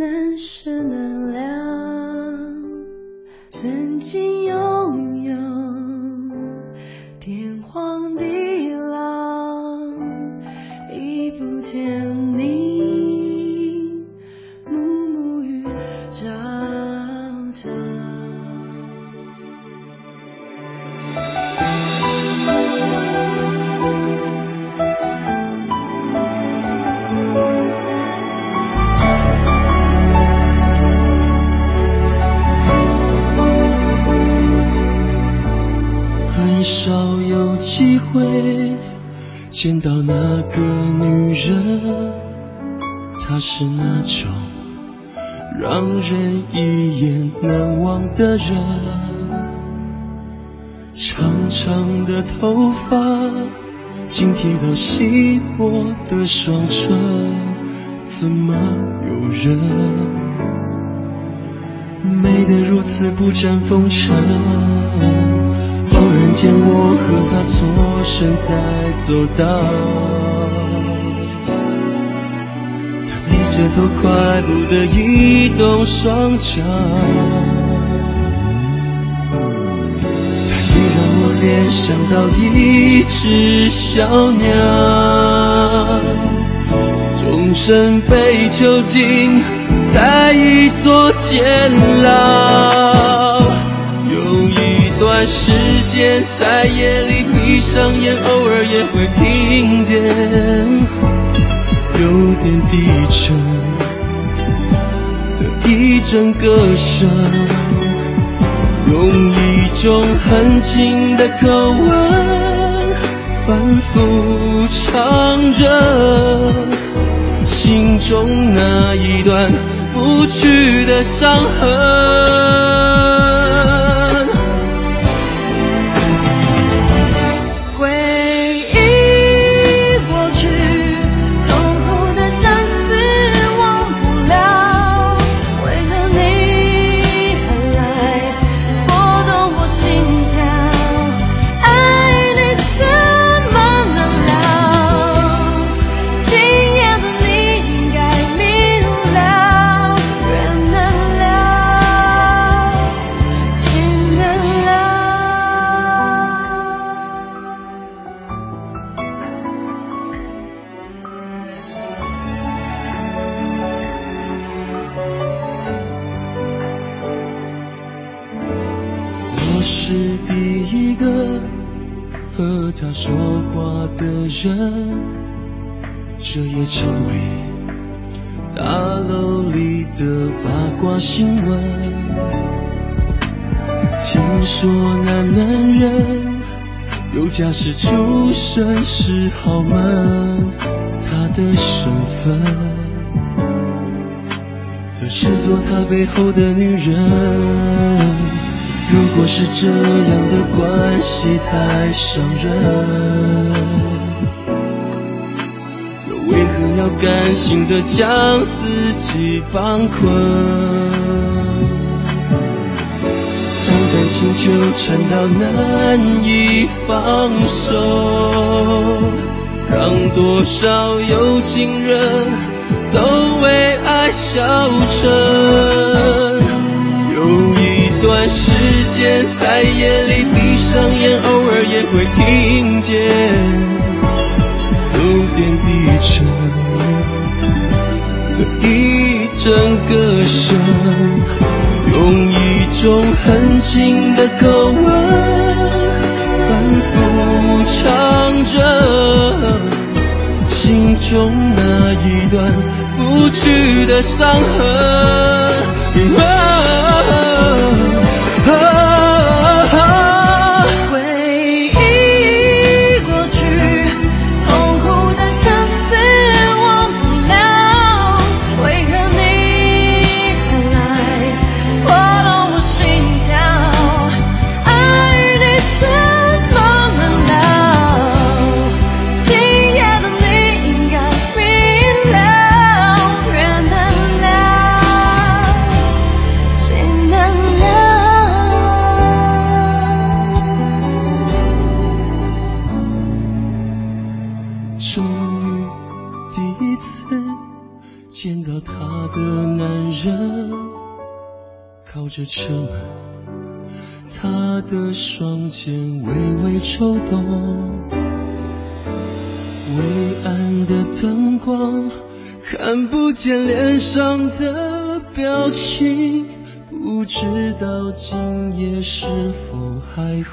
难舍难了。曾经拥有，天荒地老，已不见。很少有机会见到那个女人，她是那种让人一眼难忘的人。长长的头发，紧贴到细薄的双唇，怎么有人美得如此不沾风尘？偶然间我和他错身在走道，他低着头快步地移动双脚，他也让我联想到一只小鸟。终身被囚禁在一座监牢，段时间在夜里闭上眼，偶尔也会听见有点低沉的一阵歌声，用一种很轻的口吻反复唱着。心中那一段不去的伤痕。第一个和他说话的人，这也成为大楼里的八卦新闻。听说那男人有家室，出身是豪门，他的身份。则是做他背后的女人。如果是这样的关系太伤人，又为何要甘心的将自己绑困？情纠缠到难以放手，让多少有情人都为爱消沉。有一段时间在夜里闭上眼，偶尔也会听见有点低沉的一阵歌声，用一种很轻。的口吻，反复唱着心中那一段不去的伤痕。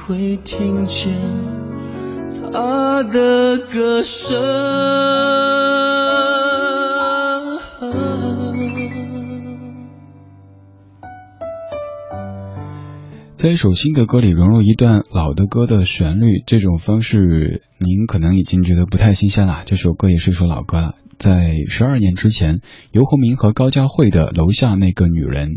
会听见他的歌声。在一首新的歌里融入一段老的歌的旋律，这种方式您可能已经觉得不太新鲜了。这首歌也是一首老歌了，在十二年之前，游鸿明和高佳慧的《楼下那个女人》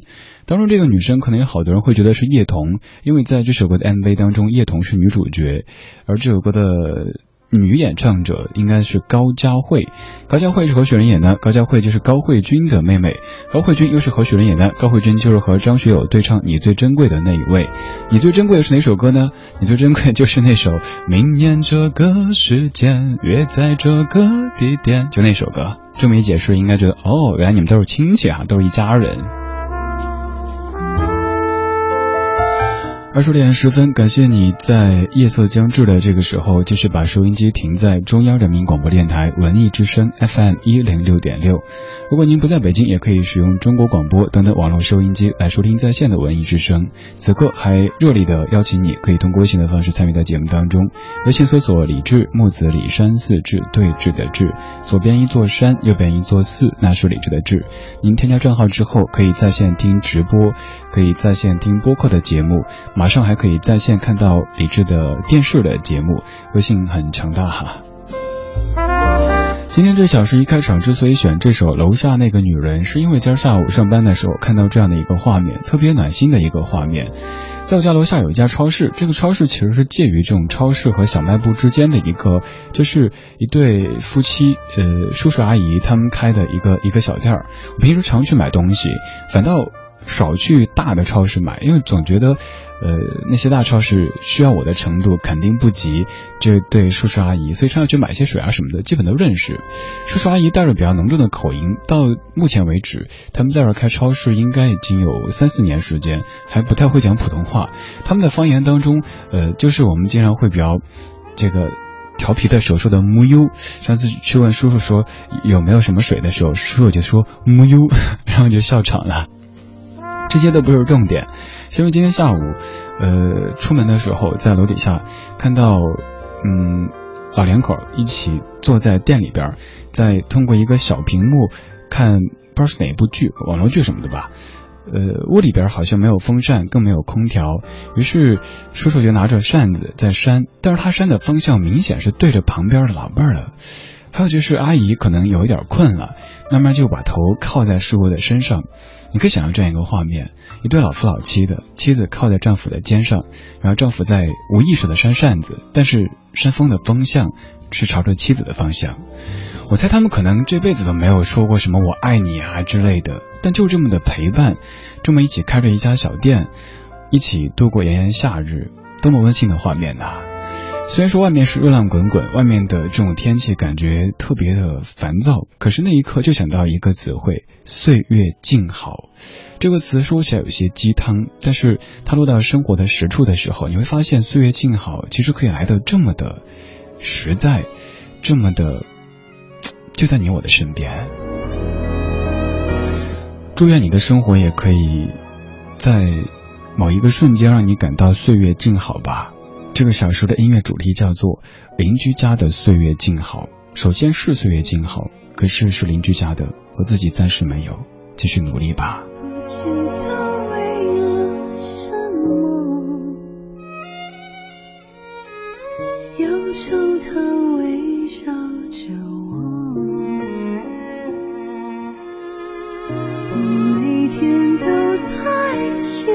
当中，这个女生可能有好多人会觉得是叶童，因为在这首歌的 MV 当中，叶童是女主角，而这首歌的。女演唱者应该是高佳慧，高佳慧是何许人也呢？高佳慧就是高慧君的妹妹，高慧君又是何许人也呢？高慧君就是和张学友对唱《你最珍贵的那一位》，你最珍贵的是哪首歌呢？你最珍贵就是那首《明年这个时间约在这个地点》，就那首歌。这么一解释，应该觉得哦，原来你们都是亲戚啊，都是一家人。二十点十分，感谢你在夜色将至的这个时候，继续把收音机停在中央人民广播电台文艺之声 FM 一零六点六。如果您不在北京，也可以使用中国广播等等网络收音机来收听在线的文艺之声。此刻还热烈的邀请你，可以通过微信的方式参与到节目当中。微信搜索“李志木子李山寺志对峙的志”，左边一座山，右边一座寺，那是李志的志。您添加账号之后，可以在线听直播，可以在线听播客的节目，马上还可以在线看到李志的电视的节目。微信很强大哈。今天这小时一开场之所以选这首《楼下那个女人》，是因为今儿下午上班的时候看到这样的一个画面，特别暖心的一个画面。在我家楼下有一家超市，这个超市其实是介于这种超市和小卖部之间的一个，就是一对夫妻，呃，叔叔阿姨他们开的一个一个小店儿。我平时常去买东西，反倒少去大的超市买，因为总觉得。呃，那些大超市需要我的程度肯定不及这对叔叔阿姨，所以上去买些水啊什么的，基本都认识。叔叔阿姨带着比较浓重的口音，到目前为止，他们在这开超市应该已经有三四年时间，还不太会讲普通话。他们的方言当中，呃，就是我们经常会比较这个调皮的时候说的木优。上次去问叔叔说有没有什么水的时候，叔叔就说木优，然后就笑场了。这些都不是重点。因为今天下午，呃，出门的时候在楼底下看到，嗯，老两口一起坐在店里边，在通过一个小屏幕看不知道是哪部剧，网络剧什么的吧。呃，屋里边好像没有风扇，更没有空调，于是叔叔就拿着扇子在扇，但是他扇的方向明显是对着旁边的老伴儿的。还有就是阿姨可能有一点困了，慢慢就把头靠在叔叔的身上。你可以想象这样一个画面：一对老夫老妻的妻子靠在丈夫的肩上，然后丈夫在无意识的扇扇子，但是扇风的方向是朝着妻子的方向。我猜他们可能这辈子都没有说过什么“我爱你”啊之类的，但就这么的陪伴，这么一起开着一家小店，一起度过炎炎夏日，多么温馨的画面呐！虽然说外面是热浪滚滚，外面的这种天气感觉特别的烦躁，可是那一刻就想到一个词汇“岁月静好”。这个词说起来有些鸡汤，但是它落到生活的实处的时候，你会发现“岁月静好”其实可以来的这么的实在，这么的就在你我的身边。祝愿你的生活也可以在某一个瞬间让你感到岁月静好吧。这个小说的音乐主题叫做《邻居家的岁月静好》。首先是岁月静好，可是是邻居家的，我自己暂时没有，继续努力吧。我，每天都在祈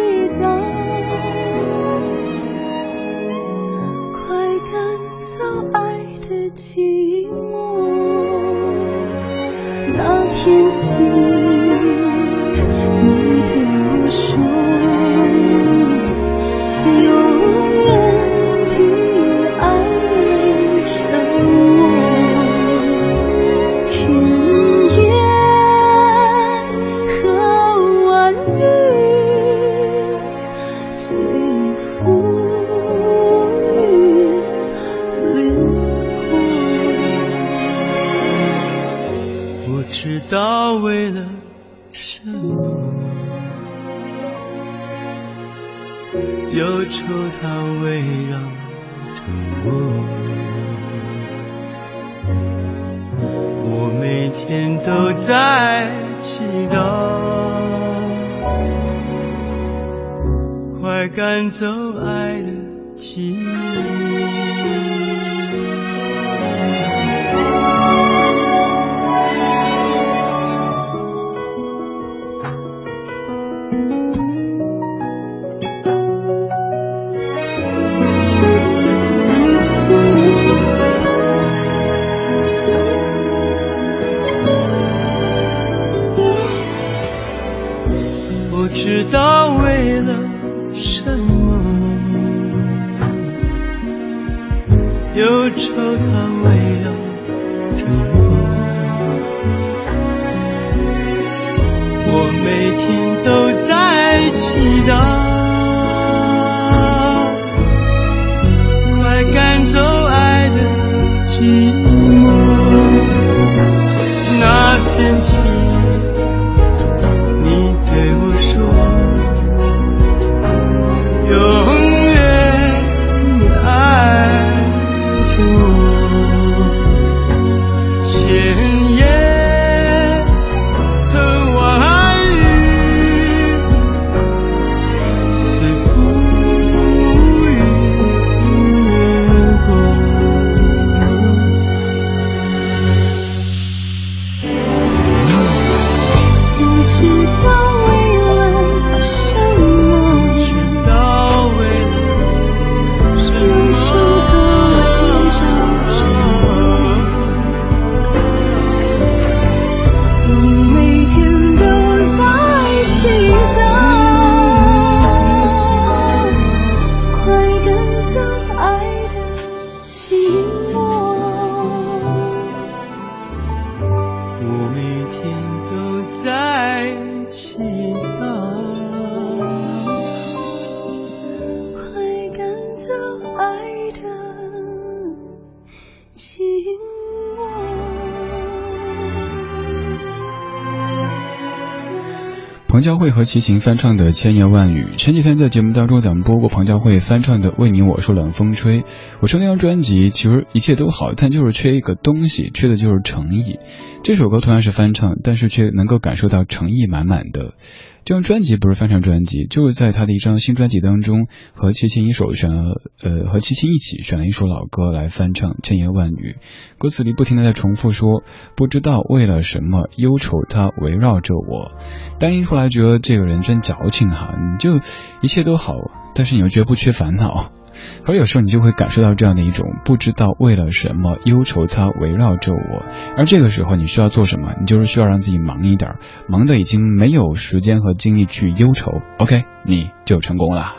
齐秦翻唱的《千言万语》，前几天在节目当中咱们播过彭佳慧翻唱的《为你我说冷风吹》。我说那张专辑其实一切都好，但就是缺一个东西，缺的就是诚意。这首歌同样是翻唱，但是却能够感受到诚意满满的。这张专辑不是翻唱专辑，就是在他的一张新专辑当中，和齐秦一首选了，呃，和齐秦一起选了一首老歌来翻唱《千言万语》，歌词里不停的在重复说，不知道为了什么忧愁它围绕着我。单一出来觉得这个人真矫情哈，你就一切都好，但是你又觉得不缺烦恼。而有时候你就会感受到这样的一种不知道为了什么忧愁，它围绕着我。而这个时候你需要做什么？你就是需要让自己忙一点，忙的已经没有时间和精力去忧愁。OK，你就成功了。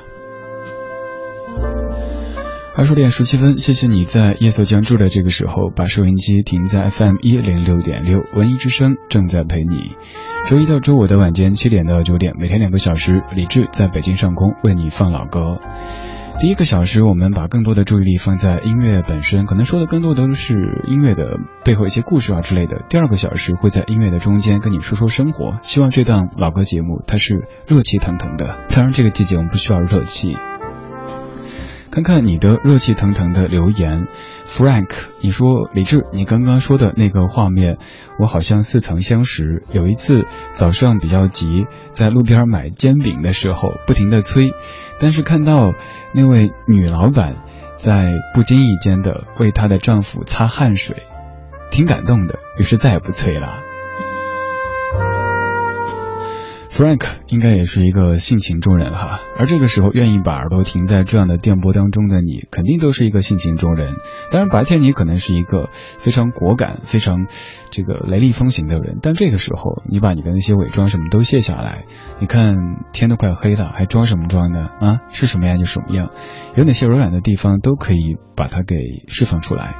二十点十七分，谢谢你在夜色将至的这个时候把收音机停在 FM 一零六点六，文艺之声正在陪你。周一到周五的晚间七点到九点，每天两个小时，李志在北京上空为你放老歌。第一个小时，我们把更多的注意力放在音乐本身，可能说的更多都是音乐的背后一些故事啊之类的。第二个小时会在音乐的中间跟你说说生活。希望这档老歌节目它是热气腾腾的。当然，这个季节我们不需要热气。看看你的热气腾腾的留言，Frank，你说李志，你刚刚说的那个画面，我好像似曾相识。有一次早上比较急，在路边买煎饼的时候，不停地催。但是看到那位女老板在不经意间的为她的丈夫擦汗水，挺感动的，于是再也不催了。Frank 应该也是一个性情中人哈，而这个时候愿意把耳朵停在这样的电波当中的你，肯定都是一个性情中人。当然白天你可能是一个非常果敢、非常这个雷厉风行的人，但这个时候你把你的那些伪装什么都卸下来，你看天都快黑了，还装什么装呢？啊，是什么样就什么样，有哪些柔软的地方都可以把它给释放出来。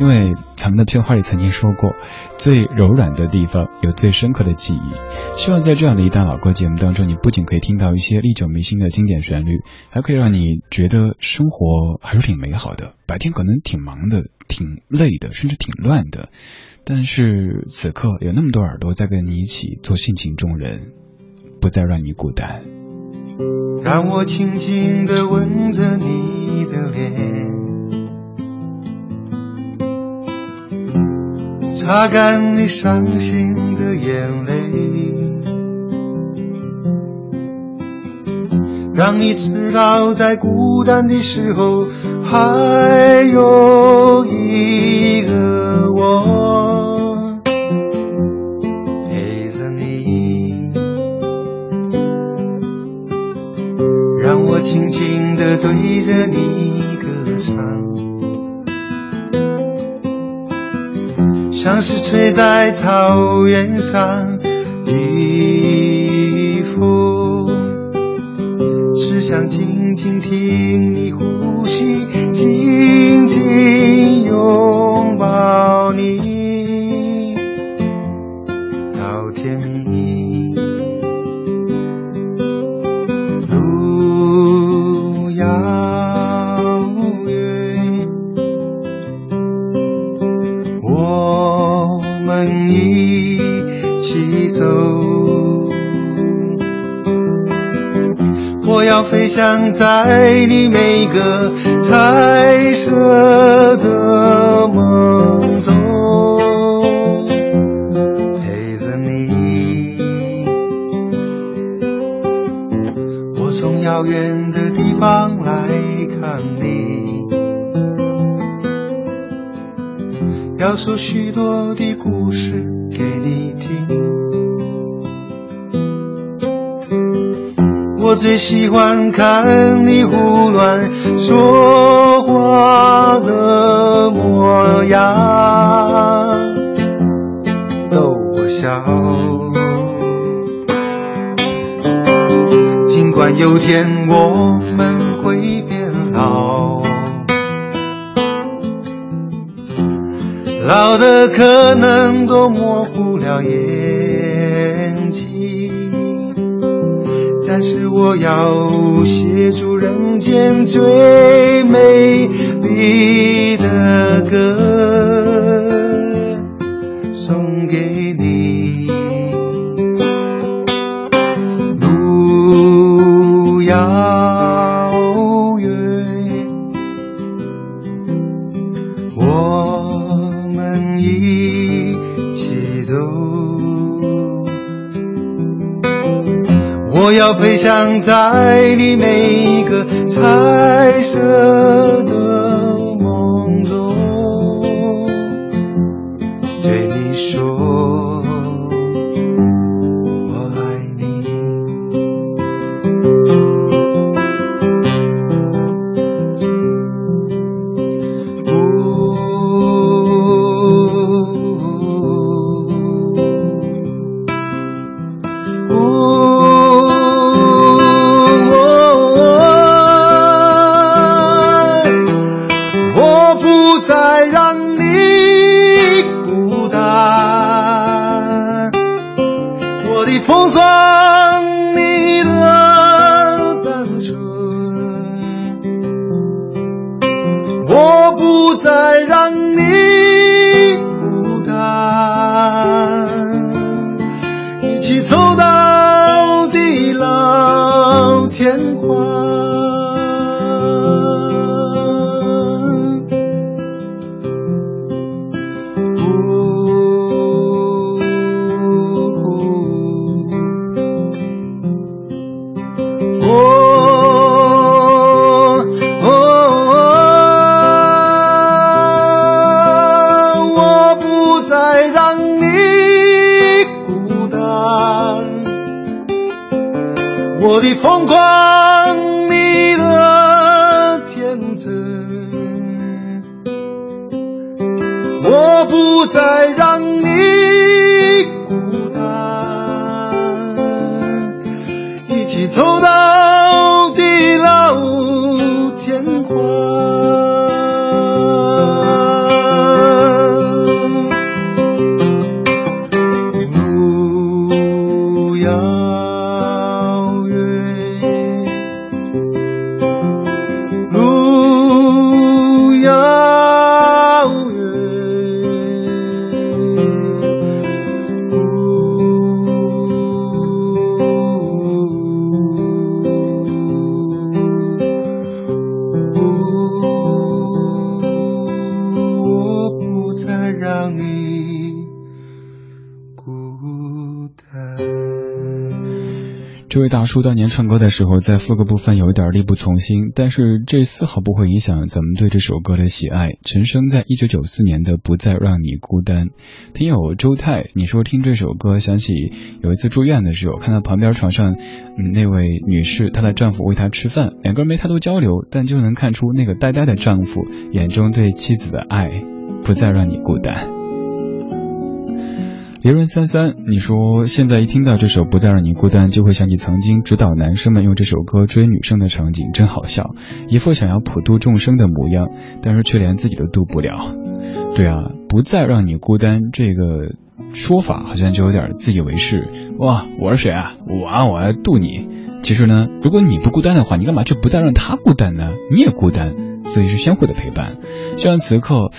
因为咱们的片花里曾经说过，最柔软的地方有最深刻的记忆。希望在这样的一档老歌节目当中，你不仅可以听到一些历久弥新的经典旋律，还可以让你觉得生活还是挺美好的。白天可能挺忙的、挺累的，甚至挺乱的，但是此刻有那么多耳朵在跟你一起做性情中人，不再让你孤单。让我轻轻地吻着你的脸，擦干你伤心的眼泪，让你知道在孤单的时候还有一个我陪着你。让我轻轻地对着你像是吹在草原上的风，只想静静听你呼吸，紧紧拥抱你。在你每个彩色的梦中，陪着你。我从遥远的地方来看你，要说许多的故事给你听。我最喜欢我要飞翔在你每个彩色不再唱歌的时候，在副歌部分有一点力不从心，但是这丝毫不会影响咱们对这首歌的喜爱。陈升在一九九四年的《不再让你孤单》，听友周泰，你说听这首歌想起有一次住院的时候，看到旁边床上，那位女士，她的丈夫喂她吃饭，两个人没太多交流，但就能看出那个呆呆的丈夫眼中对妻子的爱，不再让你孤单。别润三三，你说现在一听到这首《不再让你孤单》，就会想起曾经指导男生们用这首歌追女生的场景，真好笑，一副想要普度众生的模样，但是却连自己都渡不了。对啊，不再让你孤单这个说法好像就有点自以为是。哇，我是谁啊？我啊，我要渡你。其实呢，如果你不孤单的话，你干嘛就不再让他孤单呢？你也孤单。所以是相互的陪伴，就像此刻，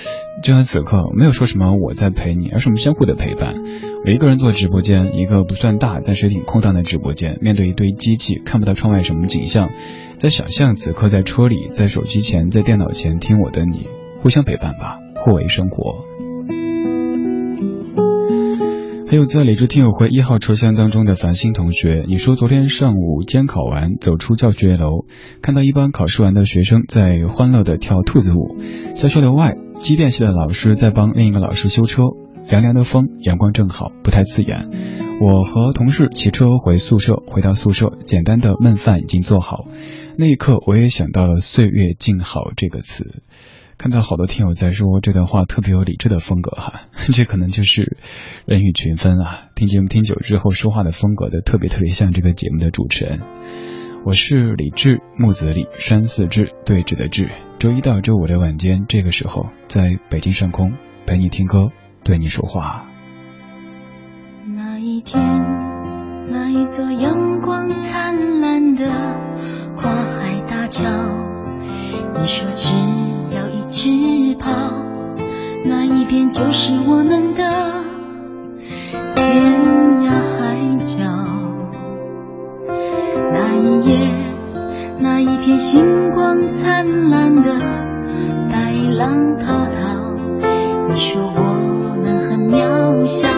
就像此刻，没有说什么我在陪你，而是我们相互的陪伴。我一个人做直播间，一个不算大，但是挺空荡的直播间，面对一堆机器，看不到窗外什么景象，在想象此刻在车里，在手机前，在电脑前听我的你，互相陪伴吧，互为生活。还有在理智听友会一号车厢当中的繁星同学，你说昨天上午监考完，走出教学楼，看到一帮考试完的学生在欢乐的跳兔子舞。教学楼外，机电系的老师在帮另一个老师修车，凉凉的风，阳光正好，不太刺眼。我和同事骑车回宿舍，回到宿舍，简单的焖饭已经做好。那一刻，我也想到了“岁月静好”这个词。看到好多听友在说这段话特别有理智的风格哈，这可能就是人与群分啊。听节目听久之后，说话的风格都特别特别像这个节目的主持人。我是李志，木子李，山寺志，对峙的志。周一到周五的晚间这个时候，在北京上空陪你听歌，对你说话。那一天，那一座阳光灿烂的跨海大桥，你说只要一。直跑，那一边就是我们的天涯海角。那一夜，那一片星光灿烂的白浪滔滔，你说我们很渺小，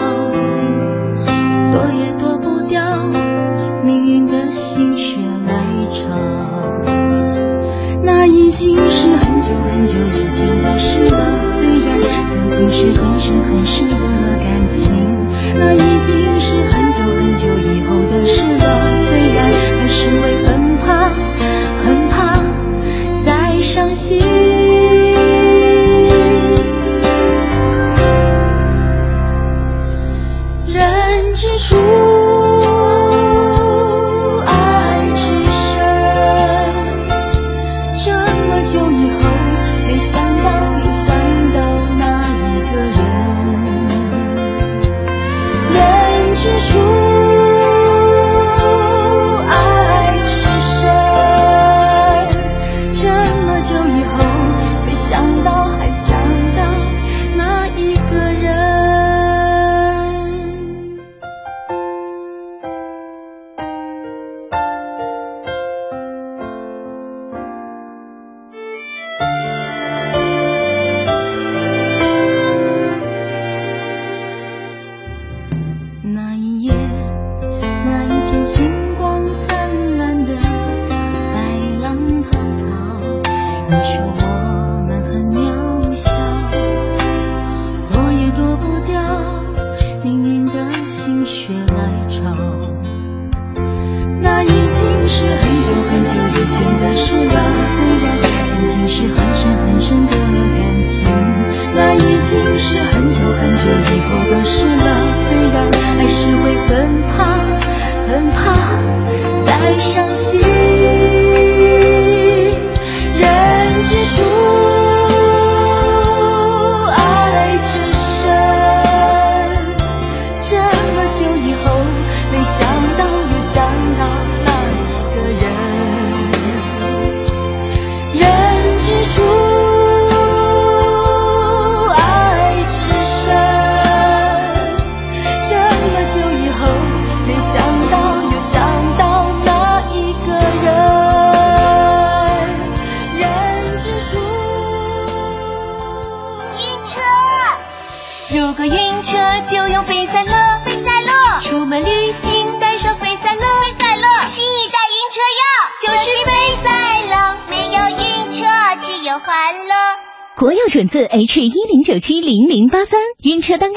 很久以后。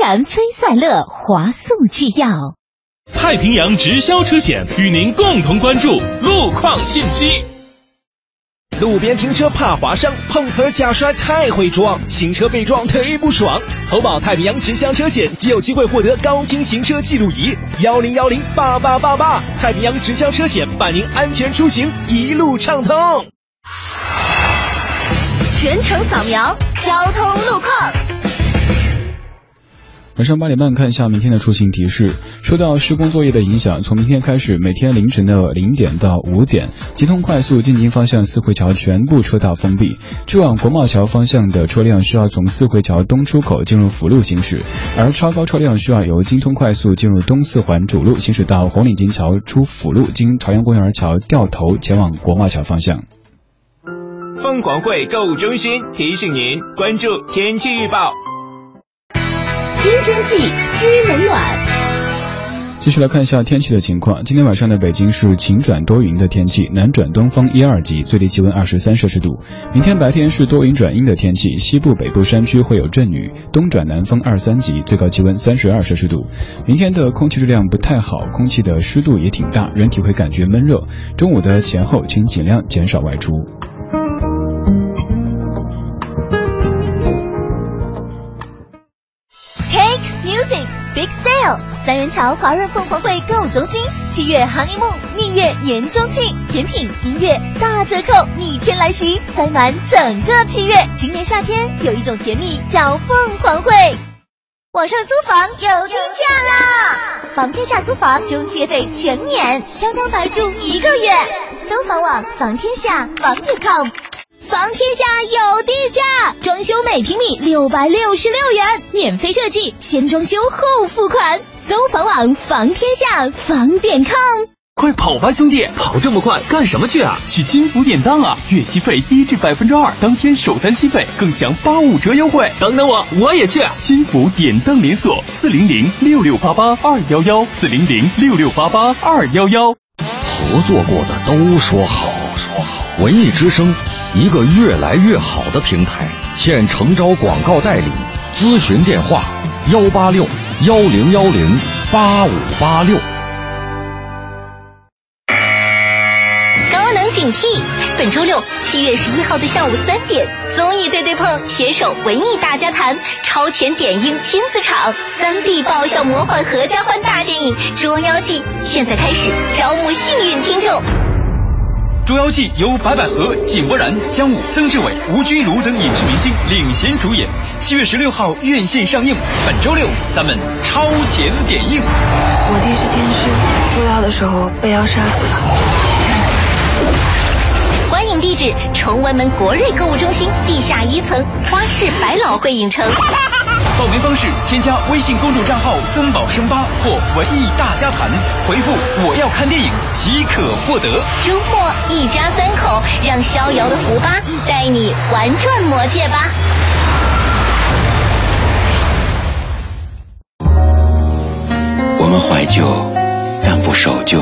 然非赛乐，华素制药。太平洋直销车险与您共同关注路况信息。路边停车怕划伤，碰瓷儿假摔太会装，行车被撞忒不爽。投保太平洋直销车险即有机会获得高清行车记录仪，幺零幺零八八八八。太平洋直销车险伴您安全出行，一路畅通。全程扫描交通路况。晚上八点半看一下明天的出行提示。受到施工作业的影响，从明天开始，每天凌晨的零点到五点，京通快速进京方向四惠桥全部车道封闭。去往国贸桥方向的车辆需要从四惠桥东出口进入辅路行驶，而超高车辆需要由京通快速进入东四环主路行驶到红领巾桥出辅路，经朝阳公园桥掉头前往国贸桥方向。凤凰汇购物中心提醒您关注天气预报。新天气知冷暖。继续来看一下天气的情况。今天晚上的北京是晴转多云的天气，南转东风一二级，最低气温二十三摄氏度。明天白天是多云转阴的天气，西部、北部山区会有阵雨，东转南风二三级，最高气温三十二摄氏度。明天的空气质量不太好，空气的湿度也挺大，人体会感觉闷热。中午的前后，请尽量减少外出。三元桥华润凤凰汇购物中心，七月 Honeymoon 蜜月年中庆，甜品、音乐大折扣，逆天来袭，塞满整个七月。今年夏天有一种甜蜜叫凤凰汇。网上租房有天价啦！房天下租房中介费全免，相当白住一个月。搜房网房天下房点 com。房天下有地价，装修每平米六百六十六元，免费设计，先装修后付款。搜房网房天下房点 com，快跑吧，兄弟！跑这么快干什么去啊？去金福典当啊！月息费低至百分之二，当天首单息费更享八五折优惠。等等我，我也去！金福典当连锁，四零零六六八八二幺幺，四零零六六八八二幺幺。合作过的都说好，说好。文艺之声。一个越来越好的平台，现诚招广告代理，咨询电话：幺八六幺零幺零八五八六。高能警惕！本周六七月十一号的下午三点，综艺对对碰携手文艺大家谈超前点映亲子场，三 D 爆笑魔幻合家欢大电影《捉妖记》，现在开始招募幸运听众。《捉妖记》由白百合、井柏然、姜武、曾志伟、吴君如等影视明星领衔主演，七月十六号院线上映。本周六咱们超前点映。我爹是天师，捉妖的时候被妖杀死了。观影地址：崇文门国瑞购物中心地下一层花市百老汇影城。报名方式：添加微信公众账号“曾宝生八”或“文艺大家谈”，回复“我要看电影”即可获得。周末一家三口，让逍遥的胡巴带你玩转魔界吧。我们怀旧，但不守旧。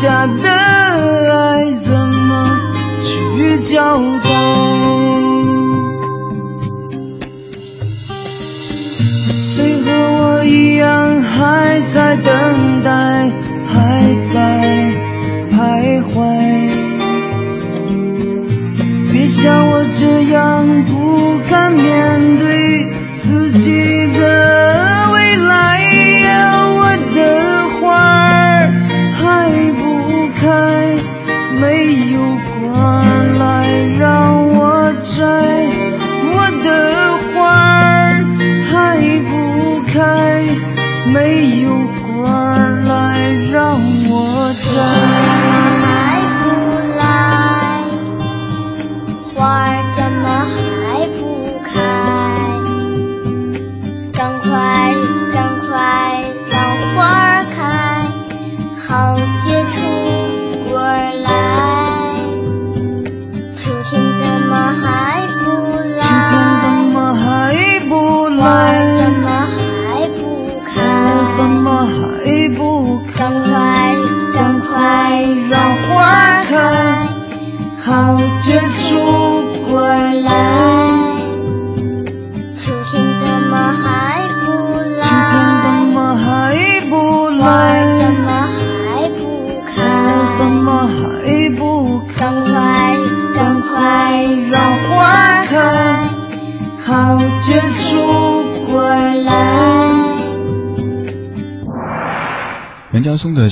下的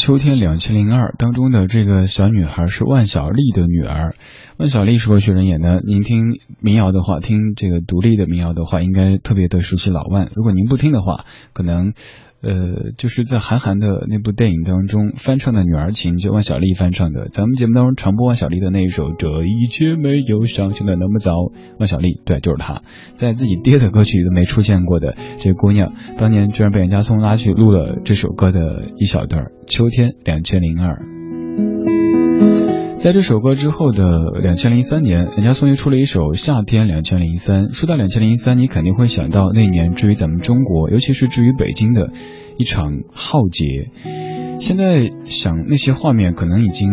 秋天两千零二》当中的这个小女孩是万晓利的女儿。万晓利是何许人也呢？您听民谣的话，听这个独立的民谣的话，应该特别的熟悉老万。如果您不听的话，可能。呃，就是在韩寒的那部电影当中翻唱的《女儿情》，就万晓利翻唱的。咱们节目当中传播万晓利的那一首《这一切没有想象的那么早》，万晓利，对，就是她，在自己爹的歌曲里都没出现过的这姑娘，当年居然被人家松拉去录了这首歌的一小段，《秋天两千零二》。在这首歌之后的两千零三年，人家松又出了一首《夏天两千零三》。说到两千零三，你肯定会想到那年至于咱们中国，尤其是至于北京的一场浩劫。现在想那些画面，可能已经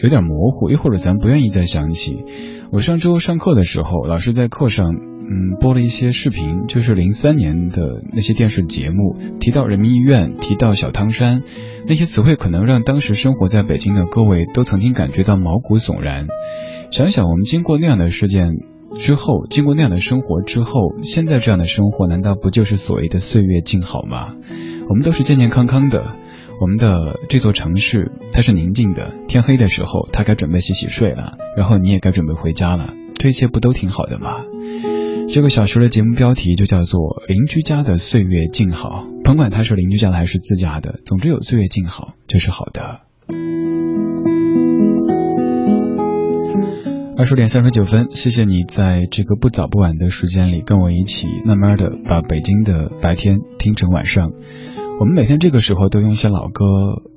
有点模糊，又或者咱不愿意再想起。我上周上课的时候，老师在课上。嗯，播了一些视频，就是零三年的那些电视节目，提到人民医院，提到小汤山，那些词汇可能让当时生活在北京的各位都曾经感觉到毛骨悚然。想想我们经过那样的事件之后，经过那样的生活之后，现在这样的生活难道不就是所谓的岁月静好吗？我们都是健健康康的，我们的这座城市它是宁静的，天黑的时候它该准备洗洗睡了，然后你也该准备回家了，这一切不都挺好的吗？这个小时的节目标题就叫做《邻居家的岁月静好》，甭管他是邻居家的还是自家的，总之有岁月静好就是好的。二十点三十九分，谢谢你在这个不早不晚的时间里跟我一起慢慢的把北京的白天听成晚上。我们每天这个时候都用一些老歌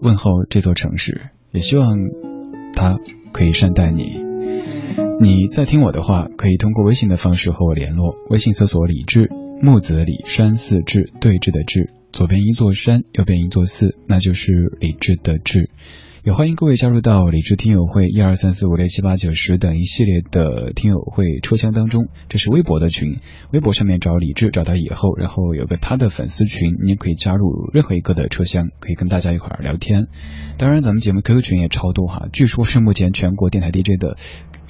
问候这座城市，也希望它可以善待你。你在听我的话，可以通过微信的方式和我联络。微信搜索“李志木子李山寺志对峙的志，左边一座山，右边一座寺，那就是李志的志。也欢迎各位加入到理智听友会一二三四五六七八九十等一系列的听友会车厢当中，这是微博的群，微博上面找李智找到以后，然后有个他的粉丝群，你也可以加入任何一个的车厢，可以跟大家一块儿聊天。当然，咱们节目 QQ 群也超多哈，据说是目前全国电台 DJ 的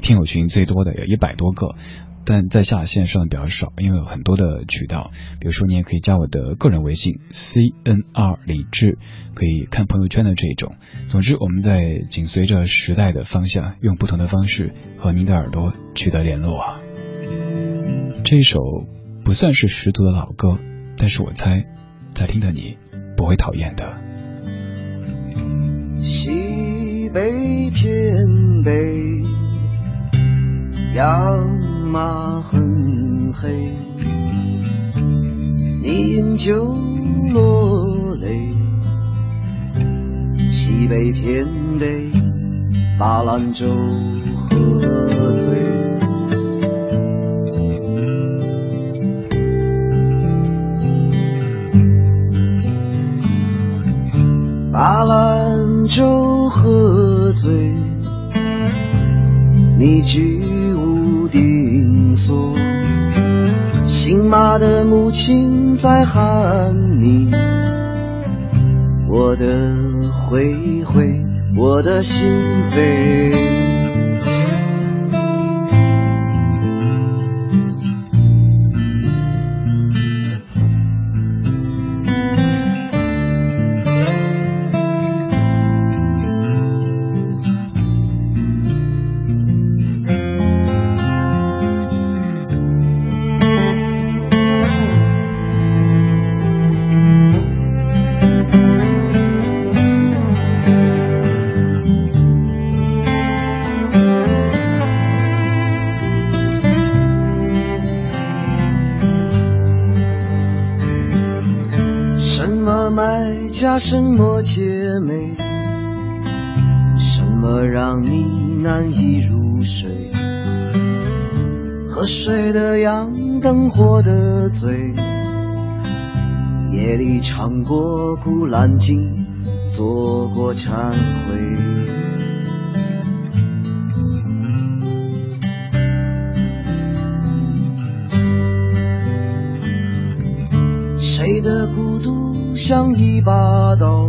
听友群最多的，有一百多个。但在下线上比较少，因为有很多的渠道。比如说，你也可以加我的个人微信 C N R 李志，可以看朋友圈的这种。总之，我们在紧随着时代的方向，用不同的方式和您的耳朵取得联络啊。这一首不算是十足的老歌，但是我猜，在听的你不会讨厌的。西北偏北，羊马很黑，你饮酒落泪。西北偏北，把兰州喝醉。把兰州喝醉，你居妈的母亲在喊你，我的灰灰，我的心扉。睡的羊，灯火的醉，夜里唱过《古兰经》，做过忏悔。谁的孤独？像一把刀，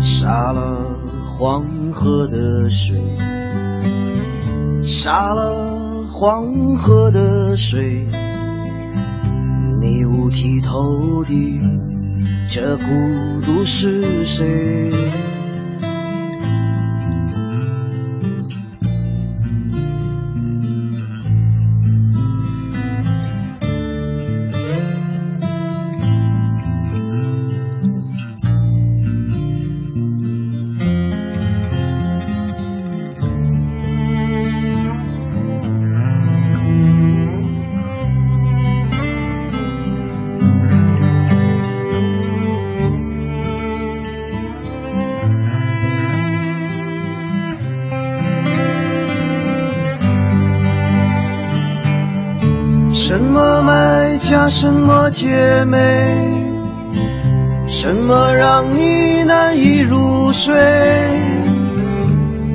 杀了黄河的水，杀了黄河的水。你五体投地，这孤独是谁？姐妹？什么让你难以入睡？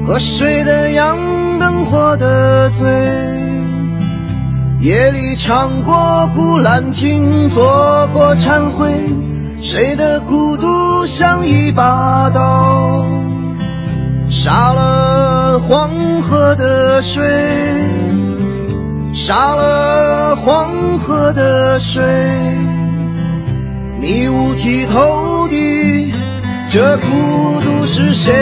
喝水的羊，灯火的醉。夜里唱过古兰经，做过忏悔。谁的孤独像一把刀，杀了黄河的水。杀了黄河的水，你五体投地，这孤独是谁？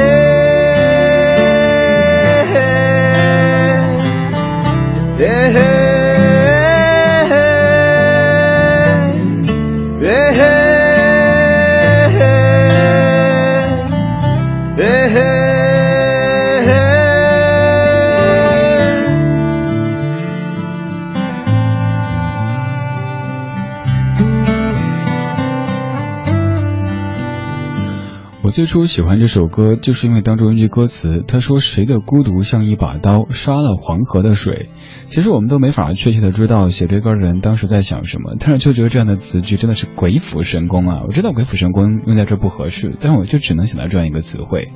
最初喜欢这首歌，就是因为当中一句歌词，他说：“谁的孤独像一把刀，杀了黄河的水。”其实我们都没法确切的知道写这歌的人当时在想什么，但是就觉得这样的词句真的是鬼斧神工啊！我知道鬼斧神工用在这不合适，但我就只能想到这样一个词汇：“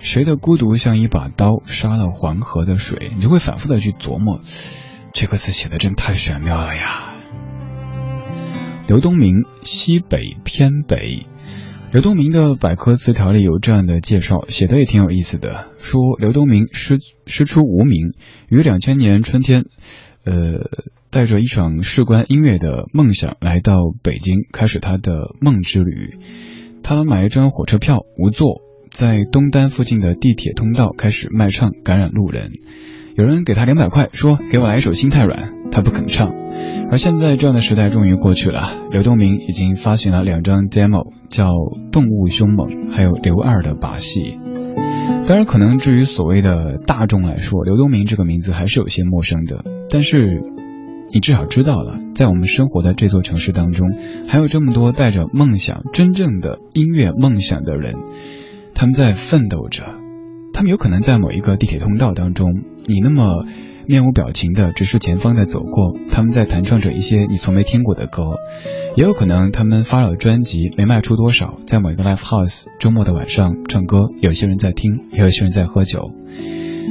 谁的孤独像一把刀，杀了黄河的水。”你就会反复的去琢磨，这个词写的真太玄妙了呀！刘东明，西北偏北。刘东明的百科词条里有这样的介绍，写的也挺有意思的。说刘东明师师出无名，于两千年春天，呃，带着一场事关音乐的梦想来到北京，开始他的梦之旅。他买一张火车票，无座，在东单附近的地铁通道开始卖唱，感染路人。有人给他两百块，说给我来一首《心太软》，他不肯唱。而现在这样的时代终于过去了，刘东明已经发行了两张 demo，叫《动物凶猛》，还有《刘二的把戏》。当然，可能至于所谓的大众来说，刘东明这个名字还是有些陌生的。但是，你至少知道了，在我们生活的这座城市当中，还有这么多带着梦想、真正的音乐梦想的人，他们在奋斗着。他们有可能在某一个地铁通道当中，你那么面无表情的直视前方的走过，他们在弹唱着一些你从没听过的歌。也有可能他们发了专辑没卖出多少，在某一个 live house 周末的晚上唱歌，有些人在听，也有些人在喝酒。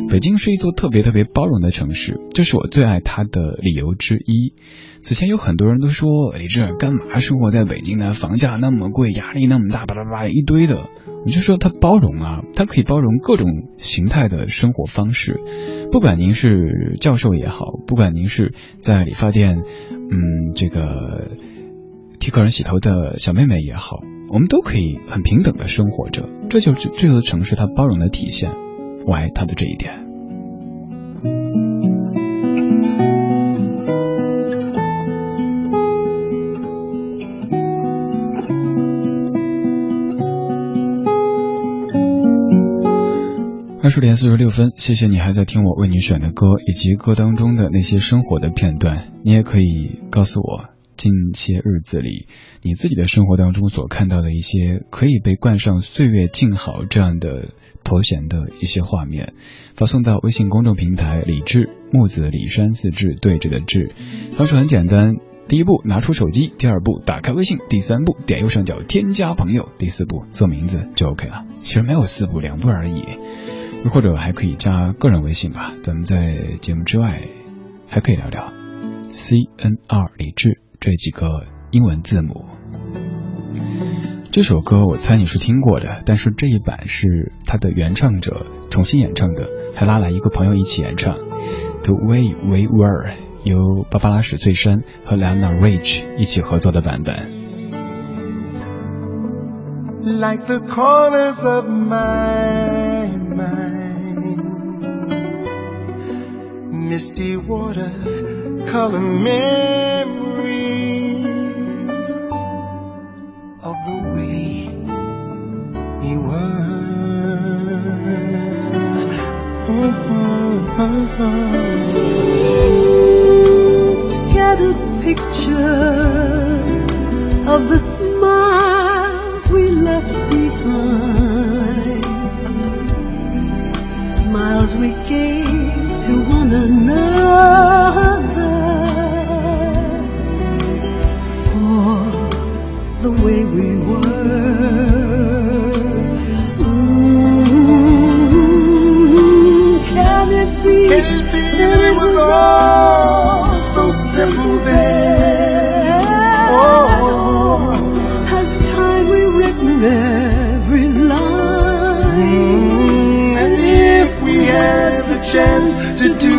北京是一座特别特别包容的城市，这是我最爱它的理由之一。此前有很多人都说李志干嘛生活在北京呢？房价那么贵，压力那么大，巴拉巴拉一堆的。你就说它包容啊，它可以包容各种形态的生活方式。不管您是教授也好，不管您是在理发店，嗯，这个。替客人洗头的小妹妹也好，我们都可以很平等的生活着，这就是这座城市它包容的体现。我爱它的这一点。二十点四十六分，谢谢你还在听我为你选的歌，以及歌当中的那些生活的片段。你也可以告诉我。近些日子里，你自己的生活当中所看到的一些可以被冠上“岁月静好”这样的头衔的一些画面，发送到微信公众平台“李志木子李山四志对着的志”。方式很简单：第一步拿出手机，第二步打开微信，第三步点右上角添加朋友，第四步做名字就 OK 了。其实没有四步，两步而已。又或者还可以加个人微信吧，咱们在节目之外还可以聊聊。C N R 李志。这几个英文字母。这首歌我猜你是听过的，但是这一版是它的原唱者重新演唱的，还拉来一个朋友一起演唱。The Way We Were 由芭芭拉史翠珊和 Lana Rich 一起合作的版本。Like the corners of my mine. Misty water, color memories of the way we were. Scattered pictures of the smiles we left behind. Smiles we gave to one another for the way we were. Can it be that it was all? to do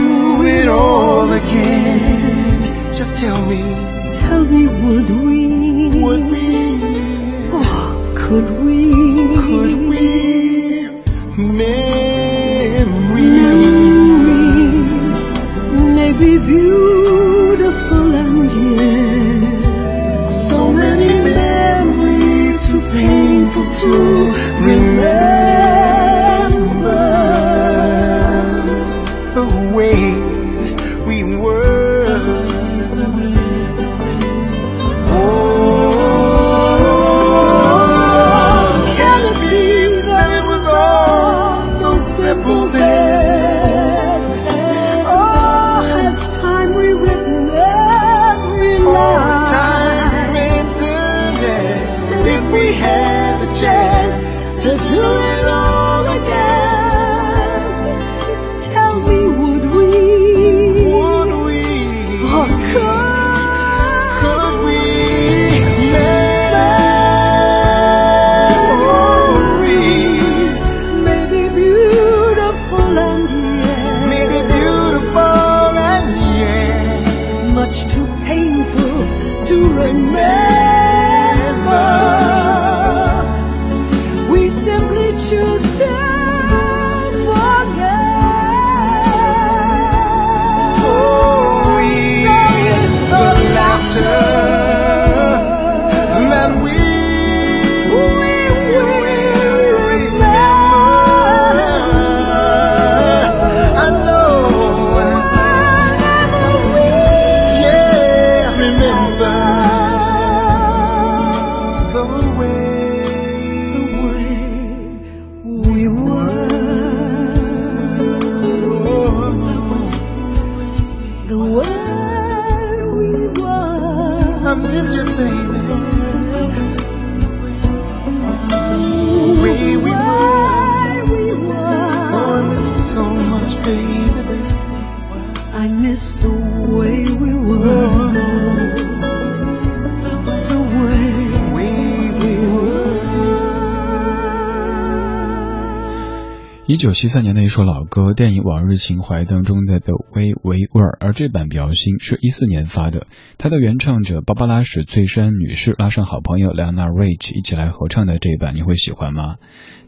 七三年的一首老歌，电影《往日情怀》当中的《The Way We Were》，而这版比较新，是一四年发的。它的原唱者芭芭拉史翠珊女士拉上好朋友 Leona Rich 一起来合唱的这一版，你会喜欢吗？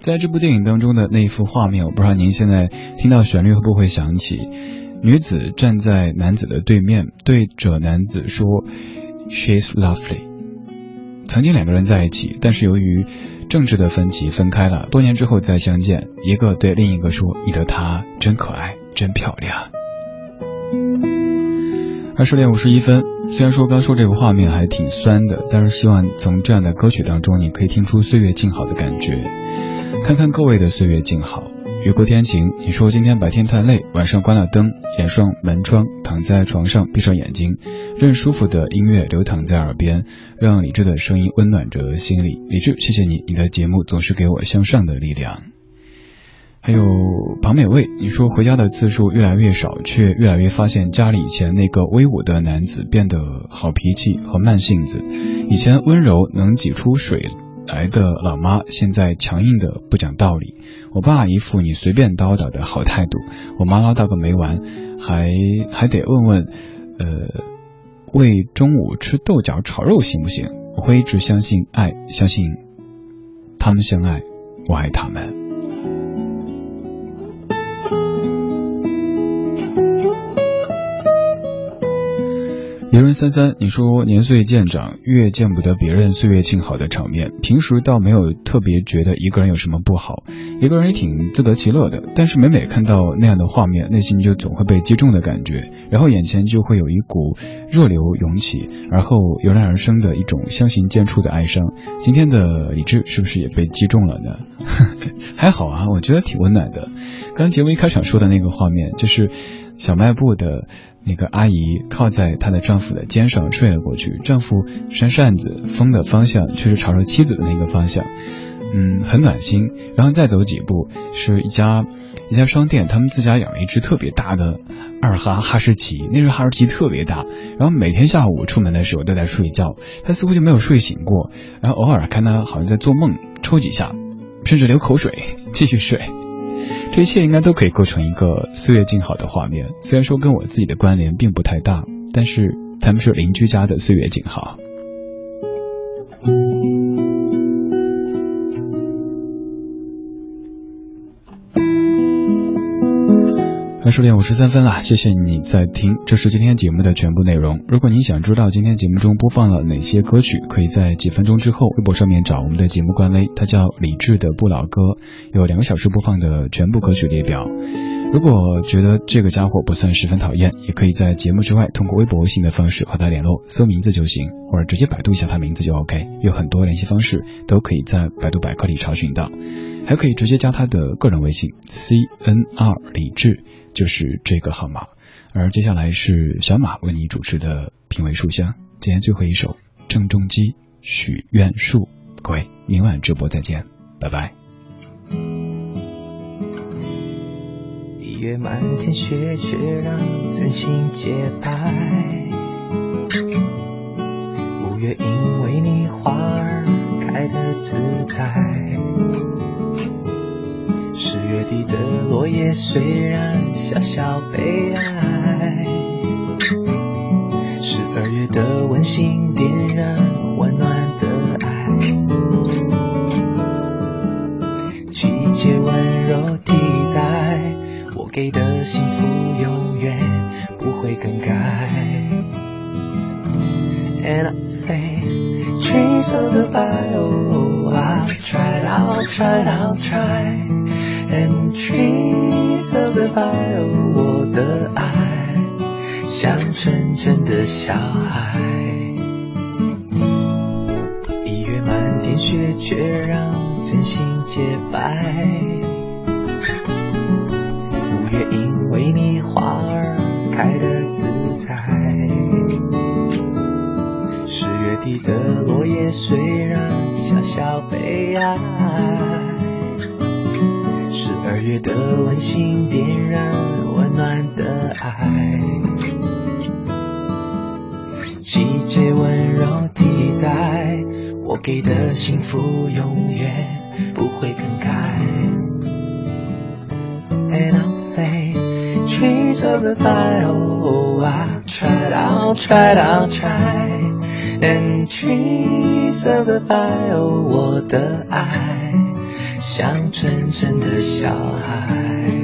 在这部电影当中的那一幅画面，我不知道您现在听到旋律会不会想起，女子站在男子的对面，对着男子说 “She's lovely”。曾经两个人在一起，但是由于政治的分歧分开了。多年之后再相见，一个对另一个说：“你的她真可爱，真漂亮。”二十点五十一分，虽然说刚说这个画面还挺酸的，但是希望从这样的歌曲当中，你可以听出岁月静好的感觉。看看各位的岁月静好。雨过天晴，你说今天白天太累，晚上关了灯，掩上门窗，躺在床上，闭上眼睛，任舒服的音乐流淌在耳边，让理智的声音温暖着心里。理智，谢谢你，你的节目总是给我向上的力量。还有庞美味，你说回家的次数越来越少，却越来越发现家里以前那个威武的男子变得好脾气和慢性子，以前温柔能挤出水。来的老妈现在强硬的不讲道理，我爸一副你随便叨叨的好态度，我妈唠叨个没完，还还得问问，呃，喂中午吃豆角炒肉行不行？我会一直相信爱，相信他们相爱，我爱他们。别人三三，你说年岁渐长，越见不得别人岁月静好的场面。平时倒没有特别觉得一个人有什么不好，一个人也挺自得其乐的。但是每每看到那样的画面，内心就总会被击中的感觉，然后眼前就会有一股热流涌起，而后油然而生的一种相形见绌的哀伤。今天的李智是不是也被击中了呢？还好啊，我觉得挺温暖的。刚节目一开场说的那个画面，就是小卖部的。那个阿姨靠在她的丈夫的肩上睡了过去，丈夫扇扇子，风的方向却是朝着妻子的那个方向，嗯，很暖心。然后再走几步，是一家一家商店，他们自家养了一只特别大的二哈哈士奇，那只哈士奇特别大，然后每天下午出门的时候都在睡觉，他似乎就没有睡醒过，然后偶尔看他好像在做梦，抽几下，甚至流口水，继续睡。这一切应该都可以构成一个岁月静好的画面，虽然说跟我自己的关联并不太大，但是他们是邻居家的岁月静好。二十点五十三分了，谢谢你在听，这是今天节目的全部内容。如果您想知道今天节目中播放了哪些歌曲，可以在几分钟之后微博上面找我们的节目官微，它叫李志的不老歌，有两个小时播放的全部歌曲列表。如果觉得这个家伙不算十分讨厌，也可以在节目之外通过微博、微信的方式和他联络，搜名字就行，或者直接百度一下他名字就 OK。有很多联系方式都可以在百度百科里查询到，还可以直接加他的个人微信 C N R 李志。就是这个号码，而接下来是小马为你主持的品味书香，今天最后一首郑中基许愿树，各位明晚直播再见，拜拜。一月满天雪，却让真心节拍。五月因为你花儿开得自在。十月底的落叶虽然小小悲哀，十二月的温馨。点燃温暖的爱，季节温柔替代我给的幸福，永远不会更改。And I say, trees of the bio, I'll try, I'll try, I'll try. And trees of the bio, 我的爱像纯真的小孩。一月满天雪，却让真心洁白。五月因为你花儿开得自在。十月底的落叶虽然小小悲哀，十二月的温馨点燃温暖的爱，季节温柔替代我给的幸福，永远不会更改。And I'll say, trees of the bio, I'll try, I'll try, I'll try. And trees of the bio，我的爱像纯真的小孩。